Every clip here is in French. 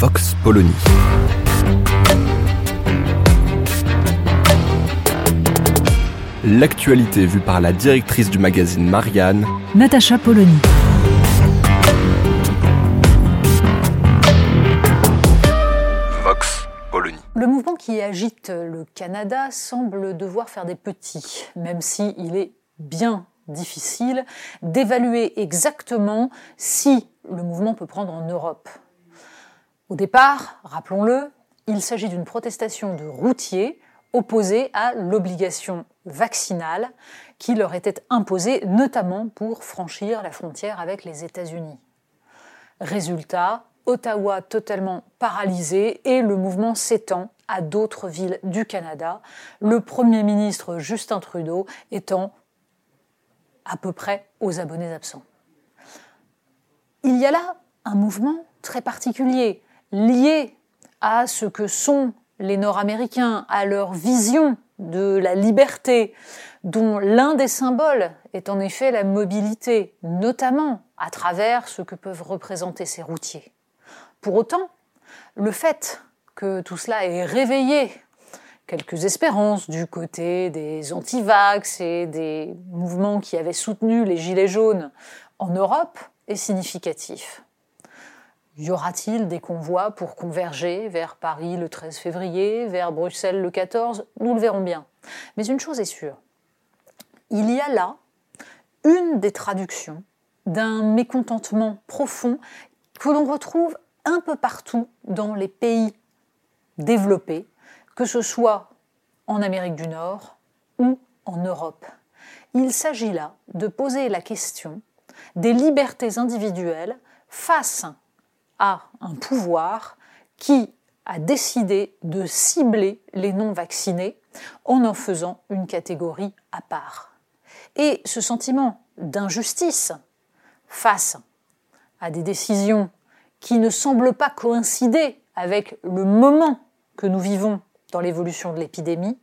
Vox Polony. L'actualité vue par la directrice du magazine Marianne, Natacha Polony. Vox Polony. Le mouvement qui agite le Canada semble devoir faire des petits, même si il est bien difficile d'évaluer exactement si le mouvement peut prendre en Europe. Au départ, rappelons-le, il s'agit d'une protestation de routiers opposés à l'obligation vaccinale qui leur était imposée notamment pour franchir la frontière avec les États-Unis. Résultat, Ottawa totalement paralysé et le mouvement s'étend à d'autres villes du Canada, le Premier ministre Justin Trudeau étant à peu près aux abonnés absents. Il y a là un mouvement très particulier, lié à ce que sont les Nord-Américains, à leur vision de la liberté, dont l'un des symboles est en effet la mobilité, notamment à travers ce que peuvent représenter ces routiers. Pour autant, le fait que tout cela ait réveillé quelques espérances du côté des antivax et des mouvements qui avaient soutenu les Gilets jaunes en Europe est significatif. Y aura-t-il des convois pour converger vers Paris le 13 février, vers Bruxelles le 14 Nous le verrons bien. Mais une chose est sûre, il y a là une des traductions d'un mécontentement profond que l'on retrouve un peu partout dans les pays développés, que ce soit en Amérique du Nord ou en Europe. Il s'agit là de poser la question des libertés individuelles face à un pouvoir qui a décidé de cibler les non-vaccinés en en faisant une catégorie à part. Et ce sentiment d'injustice face à des décisions qui ne semblent pas coïncider avec le moment que nous vivons dans l'évolution de l'épidémie,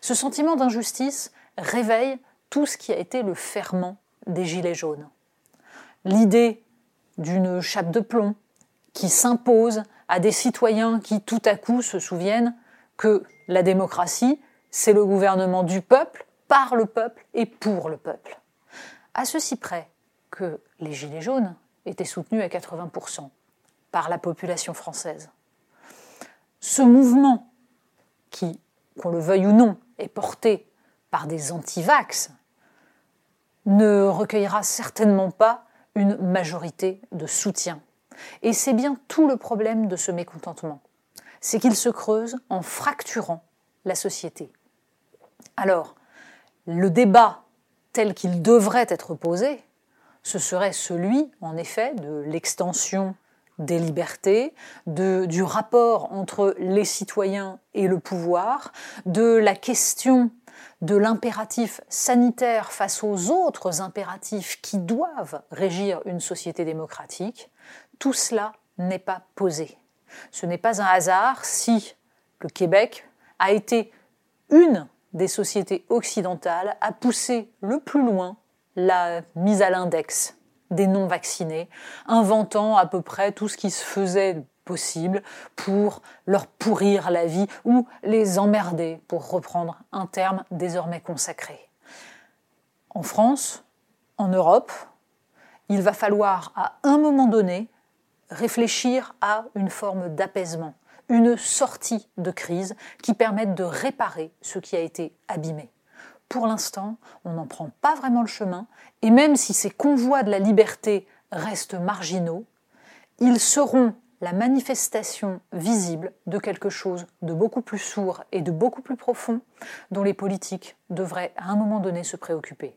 ce sentiment d'injustice réveille tout ce qui a été le ferment des Gilets jaunes. L'idée d'une chape de plomb qui s'impose à des citoyens qui tout à coup se souviennent que la démocratie, c'est le gouvernement du peuple, par le peuple et pour le peuple. À ceci près que les Gilets jaunes étaient soutenus à 80% par la population française. Ce mouvement, qui, qu'on le veuille ou non, est porté par des antivax, ne recueillera certainement pas une majorité de soutien. Et c'est bien tout le problème de ce mécontentement. C'est qu'il se creuse en fracturant la société. Alors, le débat tel qu'il devrait être posé, ce serait celui, en effet, de l'extension des libertés, du rapport entre les citoyens et le pouvoir, de la question de l'impératif sanitaire face aux autres impératifs qui doivent régir une société démocratique, tout cela n'est pas posé. Ce n'est pas un hasard si le Québec a été une des sociétés occidentales à pousser le plus loin la mise à l'index des non-vaccinés, inventant à peu près tout ce qui se faisait possible pour leur pourrir la vie ou les emmerder, pour reprendre un terme désormais consacré. En France, en Europe, il va falloir à un moment donné réfléchir à une forme d'apaisement, une sortie de crise qui permette de réparer ce qui a été abîmé. Pour l'instant, on n'en prend pas vraiment le chemin, et même si ces convois de la liberté restent marginaux, ils seront la manifestation visible de quelque chose de beaucoup plus sourd et de beaucoup plus profond dont les politiques devraient à un moment donné se préoccuper.